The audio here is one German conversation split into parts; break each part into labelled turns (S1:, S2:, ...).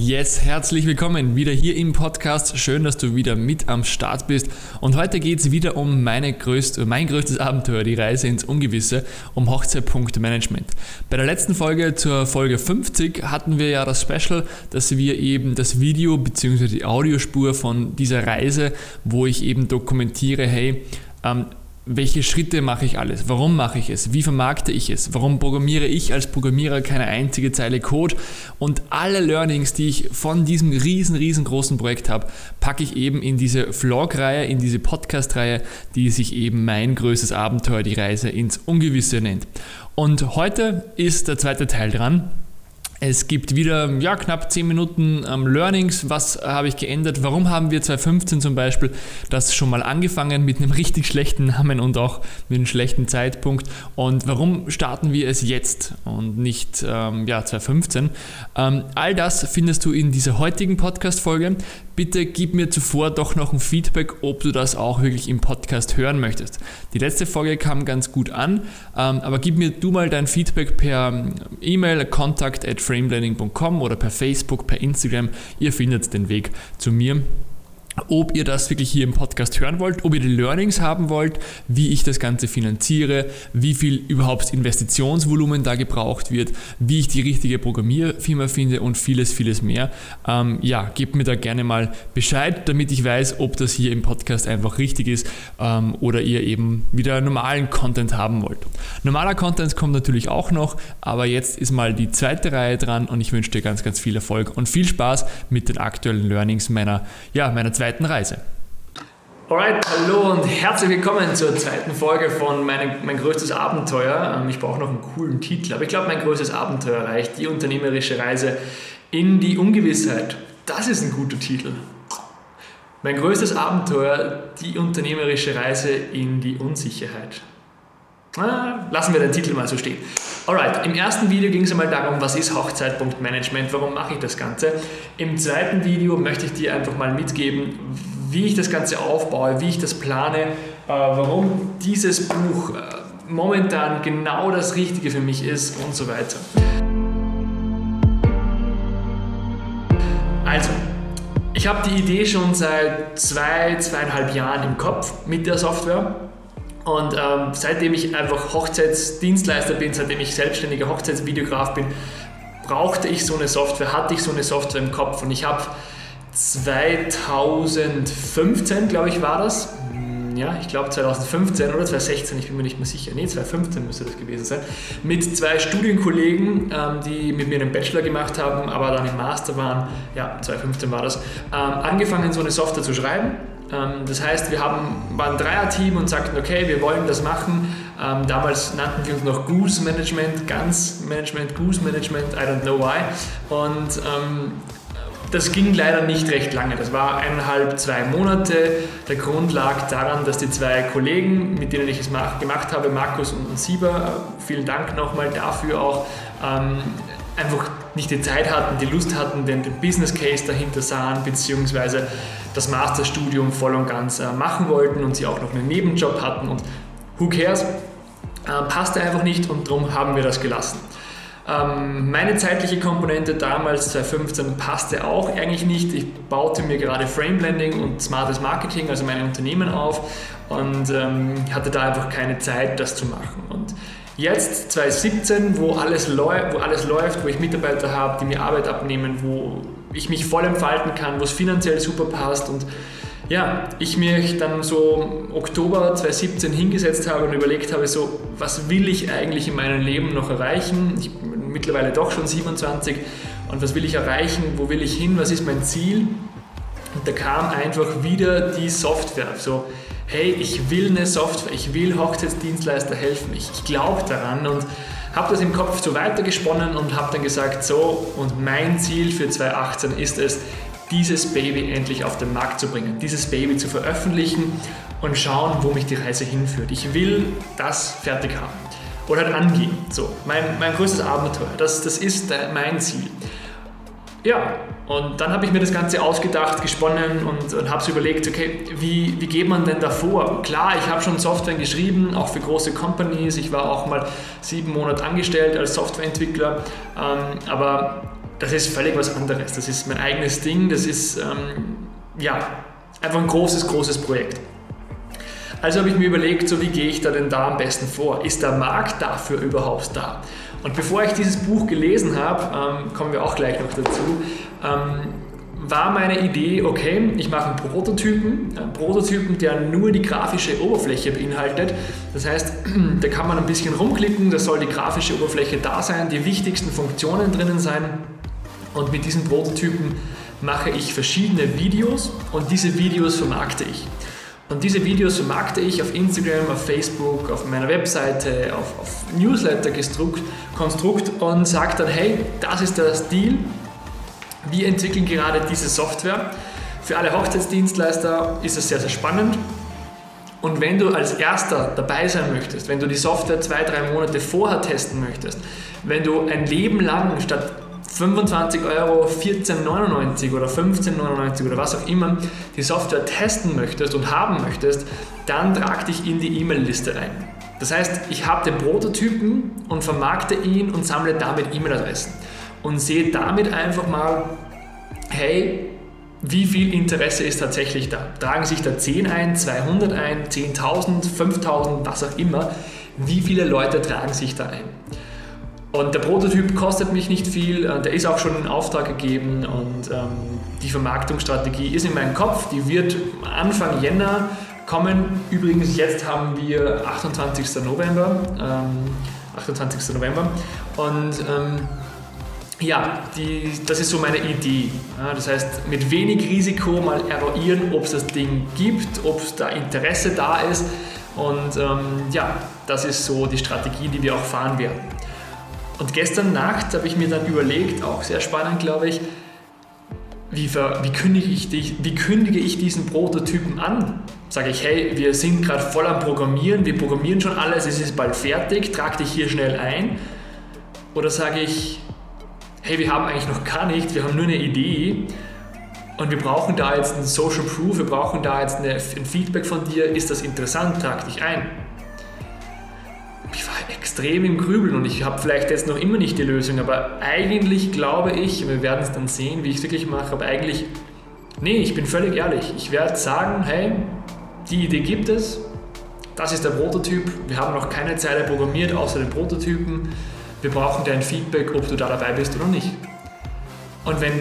S1: Yes, herzlich willkommen wieder hier im Podcast. Schön, dass du wieder mit am Start bist. Und heute geht es wieder um meine größte, mein größtes Abenteuer, die Reise ins Ungewisse, um Hochzeitpunktmanagement. Bei der letzten Folge zur Folge 50 hatten wir ja das Special, dass wir eben das Video bzw. die Audiospur von dieser Reise, wo ich eben dokumentiere, hey, ähm, welche Schritte mache ich alles? Warum mache ich es? Wie vermarkte ich es? Warum programmiere ich als Programmierer keine einzige Zeile Code? Und alle Learnings, die ich von diesem riesen, riesengroßen Projekt habe, packe ich eben in diese Vlog-Reihe, in diese Podcast-Reihe, die sich eben mein größtes Abenteuer, die Reise ins Ungewisse nennt. Und heute ist der zweite Teil dran. Es gibt wieder ja, knapp 10 Minuten ähm, Learnings. Was habe ich geändert? Warum haben wir 2015 zum Beispiel das schon mal angefangen mit einem richtig schlechten Namen und auch mit einem schlechten Zeitpunkt? Und warum starten wir es jetzt und nicht ähm, ja, 2015? Ähm, all das findest du in dieser heutigen Podcast-Folge. Bitte gib mir zuvor doch noch ein Feedback, ob du das auch wirklich im Podcast hören möchtest. Die letzte Folge kam ganz gut an, ähm, aber gib mir du mal dein Feedback per ähm, E-Mail, kontakt at frameplanning.com oder per Facebook, per Instagram. Ihr findet den Weg zu mir ob ihr das wirklich hier im Podcast hören wollt, ob ihr die Learnings haben wollt, wie ich das Ganze finanziere, wie viel überhaupt Investitionsvolumen da gebraucht wird, wie ich die richtige Programmierfirma finde und vieles, vieles mehr. Ähm, ja, gebt mir da gerne mal Bescheid, damit ich weiß, ob das hier im Podcast einfach richtig ist ähm, oder ihr eben wieder normalen Content haben wollt. Normaler Content kommt natürlich auch noch, aber jetzt ist mal die zweite Reihe dran und ich wünsche dir ganz, ganz viel Erfolg und viel Spaß mit den aktuellen Learnings meiner, ja, meiner zweiten zweiten Reise.
S2: Alright, hallo und herzlich willkommen zur zweiten Folge von meine, Mein größtes Abenteuer. Ähm, ich brauche noch einen coolen Titel, aber ich glaube, mein größtes Abenteuer reicht. Die unternehmerische Reise in die Ungewissheit. Das ist ein guter Titel. Mein größtes Abenteuer, die unternehmerische Reise in die Unsicherheit. Ah, lassen wir den Titel mal so stehen. Alright, im ersten Video ging es einmal darum, was ist Hochzeitpunktmanagement, warum mache ich das Ganze. Im zweiten Video möchte ich dir einfach mal mitgeben, wie ich das Ganze aufbaue, wie ich das plane, äh, warum dieses Buch äh, momentan genau das Richtige für mich ist und so weiter. Also, ich habe die Idee schon seit zwei, zweieinhalb Jahren im Kopf mit der Software und ähm, seitdem ich einfach Hochzeitsdienstleister bin, seitdem ich selbstständiger Hochzeitsvideograf bin, brauchte ich so eine Software, hatte ich so eine Software im Kopf. Und ich habe 2015, glaube ich, war das, hm, ja, ich glaube 2015 oder 2016, ich bin mir nicht mehr sicher, nee, 2015 müsste das gewesen sein, mit zwei Studienkollegen, ähm, die mit mir einen Bachelor gemacht haben, aber dann im Master waren, ja, 2015 war das, ähm, angefangen, so eine Software zu schreiben das heißt, wir haben, waren ein Dreier-Team und sagten, okay, wir wollen das machen. Ähm, damals nannten wir uns noch Goose Management, Ganz Management, Goose Management, I don't know why. Und ähm, das ging leider nicht recht lange. Das war eineinhalb, zwei Monate. Der Grund lag daran, dass die zwei Kollegen, mit denen ich es gemacht habe, Markus und Sieber, vielen Dank nochmal dafür auch, ähm, einfach nicht die Zeit hatten, die Lust hatten, den, den Business Case dahinter sahen, beziehungsweise das Masterstudium voll und ganz äh, machen wollten und sie auch noch einen Nebenjob hatten und who cares, äh, passte einfach nicht und darum haben wir das gelassen. Ähm, meine zeitliche Komponente damals, 2015, passte auch eigentlich nicht. Ich baute mir gerade Frame Blending und smartes Marketing, also meine Unternehmen auf und ähm, hatte da einfach keine Zeit, das zu machen. Und Jetzt 2017, wo alles, wo alles läuft, wo ich Mitarbeiter habe, die mir Arbeit abnehmen, wo ich mich voll entfalten kann, wo es finanziell super passt und ja, ich mich dann so Oktober 2017 hingesetzt habe und überlegt habe, so, was will ich eigentlich in meinem Leben noch erreichen? Ich bin mittlerweile doch schon 27 und was will ich erreichen? Wo will ich hin? Was ist mein Ziel? Und da kam einfach wieder die Software. So, hey, ich will eine Software, ich will Hochzeitsdienstleister helfen, ich, glaube daran und habe das im Kopf so weitergesponnen und habe dann gesagt, so, und mein Ziel für 2018 ist es, dieses Baby endlich auf den Markt zu bringen, dieses Baby zu veröffentlichen und schauen, wo mich die Reise hinführt. Ich will das fertig haben oder halt angehen. So, mein, mein größtes Abenteuer, das, das ist mein Ziel. Ja, und dann habe ich mir das Ganze ausgedacht, gesponnen und, und habe es überlegt, okay, wie, wie geht man denn davor? Klar, ich habe schon Software geschrieben, auch für große Companies. Ich war auch mal sieben Monate angestellt als Softwareentwickler. Ähm, aber das ist völlig was anderes. Das ist mein eigenes Ding, das ist ähm, ja, einfach ein großes, großes Projekt. Also habe ich mir überlegt, so wie gehe ich da denn da am besten vor? Ist der Markt dafür überhaupt da? Und bevor ich dieses Buch gelesen habe, ähm, kommen wir auch gleich noch dazu, ähm, war meine Idee, okay, ich mache einen Prototypen, einen Prototypen, der nur die grafische Oberfläche beinhaltet. Das heißt, da kann man ein bisschen rumklicken, da soll die grafische Oberfläche da sein, die wichtigsten Funktionen drinnen sein. Und mit diesen Prototypen mache ich verschiedene Videos und diese Videos vermarkte ich. Und diese Videos vermarkte ich auf Instagram, auf Facebook, auf meiner Webseite, auf, auf Newsletter-Konstrukt und sage dann, hey, das ist der Stil, wir entwickeln gerade diese Software. Für alle Hochzeitsdienstleister ist es sehr, sehr spannend. Und wenn du als erster dabei sein möchtest, wenn du die Software zwei, drei Monate vorher testen möchtest, wenn du ein Leben lang statt 25 Euro 14,99 oder 15,99 oder was auch immer die Software testen möchtest und haben möchtest, dann trag dich in die E-Mail-Liste ein. Das heißt, ich habe den Prototypen und vermarkte ihn und sammle damit E-Mail-Adressen und sehe damit einfach mal, hey, wie viel Interesse ist tatsächlich da? Tragen sich da 10 ein, 200 ein, 10.000, 5.000, was auch immer? Wie viele Leute tragen sich da ein? Und der Prototyp kostet mich nicht viel, äh, der ist auch schon in Auftrag gegeben und ähm, die Vermarktungsstrategie ist in meinem Kopf, die wird Anfang Jänner kommen. Übrigens, jetzt haben wir 28. November. Ähm, 28. November. Und ähm, ja, die, das ist so meine Idee. Ja, das heißt, mit wenig Risiko mal eruieren, ob es das Ding gibt, ob da Interesse da ist. Und ähm, ja, das ist so die Strategie, die wir auch fahren werden. Und gestern Nacht habe ich mir dann überlegt, auch sehr spannend, glaube ich, wie, wie, kündige ich die, wie kündige ich diesen Prototypen an? Sage ich, hey, wir sind gerade voll am Programmieren, wir programmieren schon alles, es ist bald fertig, trag dich hier schnell ein. Oder sage ich, hey, wir haben eigentlich noch gar nichts, wir haben nur eine Idee und wir brauchen da jetzt ein Social Proof, wir brauchen da jetzt eine, ein Feedback von dir, ist das interessant, trag dich ein. Ich war extrem im Grübeln und ich habe vielleicht jetzt noch immer nicht die Lösung, aber eigentlich glaube ich, wir werden es dann sehen, wie ich es wirklich mache, aber eigentlich, nee, ich bin völlig ehrlich. Ich werde sagen, hey, die Idee gibt es, das ist der Prototyp, wir haben noch keine Zeile programmiert, außer den Prototypen wir brauchen dein Feedback, ob du da dabei bist oder nicht. Und wenn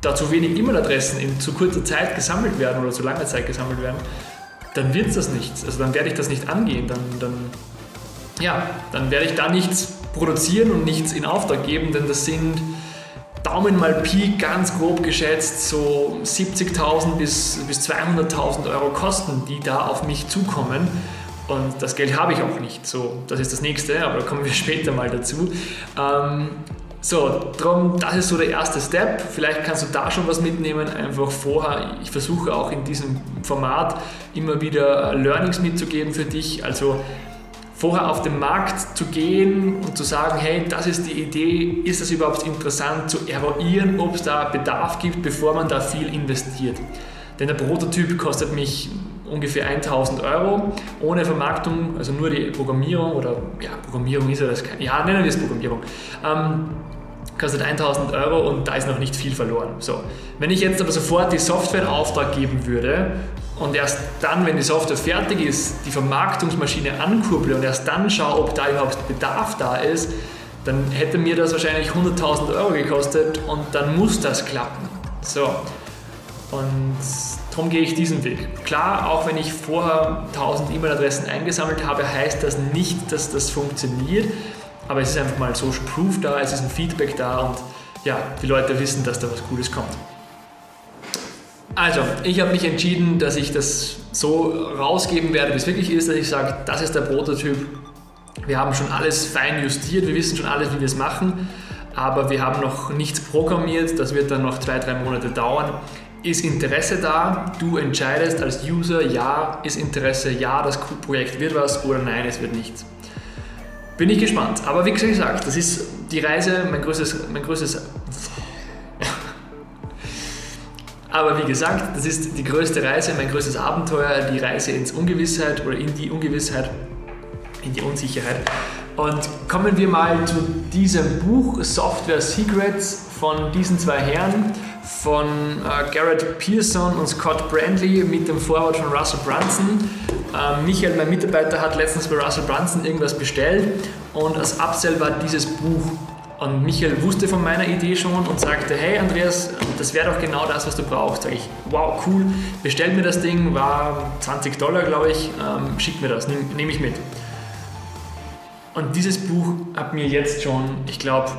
S2: da zu wenig E-Mail-Adressen in zu kurzer Zeit gesammelt werden oder zu langer Zeit gesammelt werden, dann wird es das nichts. Also dann werde ich das nicht angehen. Dann, dann, ja, dann werde ich da nichts produzieren und nichts in Auftrag geben, denn das sind Daumen mal Pi ganz grob geschätzt so 70.000 bis, bis 200.000 Euro Kosten, die da auf mich zukommen. Und das Geld habe ich auch nicht. So, das ist das nächste, aber da kommen wir später mal dazu. Ähm, so, darum, das ist so der erste Step. Vielleicht kannst du da schon was mitnehmen, einfach vorher. Ich versuche auch in diesem Format immer wieder Learnings mitzugeben für dich. Also vorher auf den Markt zu gehen und zu sagen, hey, das ist die Idee, ist das überhaupt interessant, zu eruieren, ob es da Bedarf gibt, bevor man da viel investiert. Denn der Prototyp kostet mich ungefähr 1000 Euro ohne Vermarktung, also nur die Programmierung oder ja, Programmierung ist ja das, ja, nennen wir es Programmierung. Ähm, kostet 1000 Euro und da ist noch nicht viel verloren. So, wenn ich jetzt aber sofort die Software in Auftrag geben würde und erst dann, wenn die Software fertig ist, die Vermarktungsmaschine ankurble und erst dann schaue, ob da überhaupt Bedarf da ist, dann hätte mir das wahrscheinlich 100.000 Euro gekostet und dann muss das klappen. So, und Darum gehe ich diesen Weg. Klar, auch wenn ich vorher 1000 E-Mail-Adressen eingesammelt habe, heißt das nicht, dass das funktioniert. Aber es ist einfach mal Social Proof da, es ist ein Feedback da und ja, die Leute wissen, dass da was Cooles kommt. Also, ich habe mich entschieden, dass ich das so rausgeben werde, wie es wirklich ist, dass ich sage, das ist der Prototyp. Wir haben schon alles fein justiert, wir wissen schon alles, wie wir es machen, aber wir haben noch nichts programmiert. Das wird dann noch zwei, drei Monate dauern. Ist Interesse da? Du entscheidest als User, ja, ist Interesse, ja, das Projekt wird was oder nein, es wird nichts. Bin ich gespannt. Aber wie gesagt, das ist die Reise, mein größtes, mein größtes Aber wie gesagt, das ist die größte Reise, mein größtes Abenteuer, die Reise ins Ungewissheit oder in die Ungewissheit, in die Unsicherheit. Und kommen wir mal zu diesem Buch Software Secrets von diesen zwei Herren, von äh, Garrett Pearson und Scott Brandley mit dem Vorwort von Russell Brunson. Ähm, Michael, mein Mitarbeiter, hat letztens bei Russell Brunson irgendwas bestellt und als Upsell war dieses Buch. Und Michael wusste von meiner Idee schon und sagte, hey Andreas, das wäre doch genau das, was du brauchst. Sag ich, wow, cool, bestell mir das Ding, war 20 Dollar, glaube ich, ähm, schick mir das, nehme nehm ich mit. Und dieses Buch hat mir jetzt schon, ich glaube,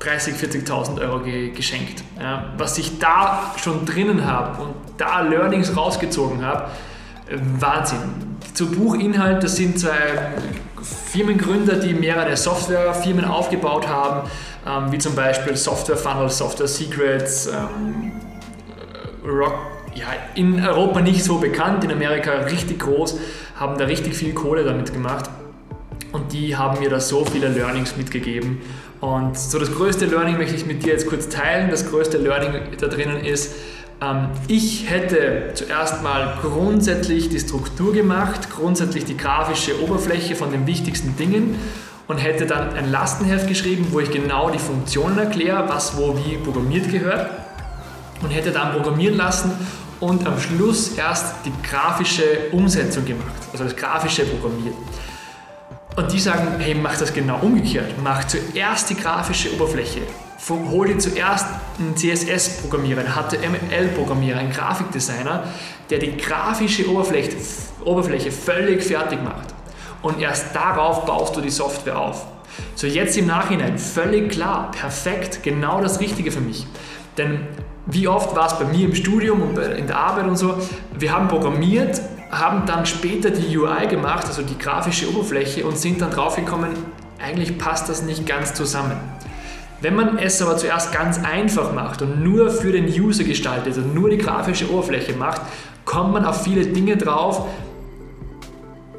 S2: 30.000, 40.000 Euro ge geschenkt. Ja, was ich da schon drinnen habe und da Learnings rausgezogen habe, Wahnsinn. Zu Buchinhalt, das sind zwei Firmengründer, die mehrere Softwarefirmen aufgebaut haben, ähm, wie zum Beispiel Software Funnel, Software Secrets, ähm, Rock, ja, in Europa nicht so bekannt, in Amerika richtig groß, haben da richtig viel Kohle damit gemacht. Und die haben mir da so viele Learnings mitgegeben. Und so das größte Learning möchte ich mit dir jetzt kurz teilen. Das größte Learning da drinnen ist, ähm, ich hätte zuerst mal grundsätzlich die Struktur gemacht, grundsätzlich die grafische Oberfläche von den wichtigsten Dingen und hätte dann ein Lastenheft geschrieben, wo ich genau die Funktionen erkläre, was wo wie programmiert gehört und hätte dann programmieren lassen und am Schluss erst die grafische Umsetzung gemacht, also das grafische Programmieren. Und die sagen, hey, mach das genau umgekehrt. Mach zuerst die grafische Oberfläche. Hol dir zuerst einen CSS-Programmierer, einen HTML-Programmierer, einen Grafikdesigner, der die grafische Oberfläche, Oberfläche völlig fertig macht. Und erst darauf baust du die Software auf. So jetzt im Nachhinein, völlig klar, perfekt, genau das Richtige für mich. Denn wie oft war es bei mir im Studium und in der Arbeit und so, wir haben programmiert haben dann später die UI gemacht, also die grafische Oberfläche, und sind dann draufgekommen, eigentlich passt das nicht ganz zusammen. Wenn man es aber zuerst ganz einfach macht und nur für den User gestaltet und nur die grafische Oberfläche macht, kommt man auf viele Dinge drauf,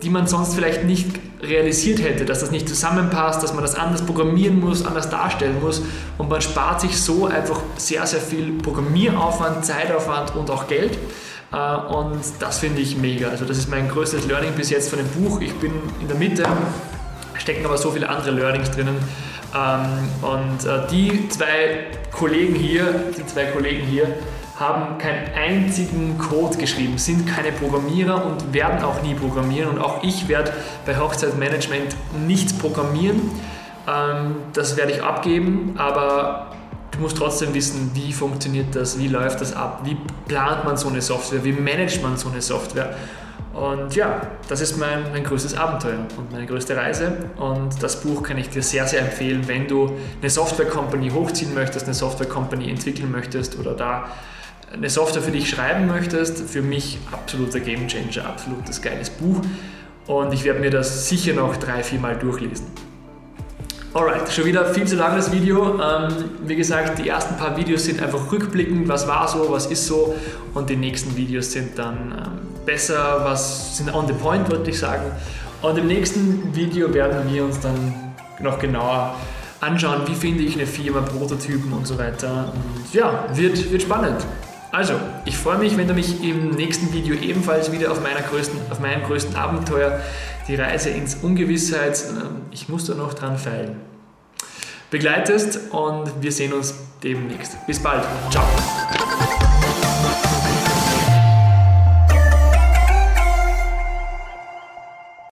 S2: die man sonst vielleicht nicht realisiert hätte, dass das nicht zusammenpasst, dass man das anders programmieren muss, anders darstellen muss und man spart sich so einfach sehr, sehr viel Programmieraufwand, Zeitaufwand und auch Geld. Äh, und das finde ich mega. Also das ist mein größtes Learning bis jetzt von dem Buch. Ich bin in der Mitte, stecken aber so viele andere Learnings drinnen. Ähm, und äh, die zwei Kollegen hier, die zwei Kollegen hier, haben keinen einzigen Code geschrieben, sind keine Programmierer und werden auch nie programmieren. Und auch ich werde bei Hochzeitsmanagement nichts programmieren. Ähm, das werde ich abgeben, aber du musst trotzdem wissen, wie funktioniert das, wie läuft das ab, wie plant man so eine Software, wie managt man so eine Software. Und ja, das ist mein, mein größtes Abenteuer und meine größte Reise. Und das Buch kann ich dir sehr, sehr empfehlen, wenn du eine Software-Company hochziehen möchtest, eine Software-Company entwickeln möchtest oder da eine Software für dich schreiben möchtest. Für mich absoluter Gamechanger, absolutes geiles Buch. Und ich werde mir das sicher noch drei, vier Mal durchlesen. Alright, schon wieder viel zu langes Video. Ähm, wie gesagt, die ersten paar Videos sind einfach rückblickend, was war so, was ist so. Und die nächsten Videos sind dann ähm, besser, was sind on the point, würde ich sagen. Und im nächsten Video werden wir uns dann noch genauer anschauen, wie finde ich eine Firma, Prototypen und so weiter. Und ja, wird, wird spannend. Also, ich freue mich, wenn du mich im nächsten Video ebenfalls wieder auf, meiner größten, auf meinem größten Abenteuer, die Reise ins Ungewissheit, ähm, ich muss da noch dran feilen, begleitest und wir sehen uns demnächst. Bis bald. Ciao.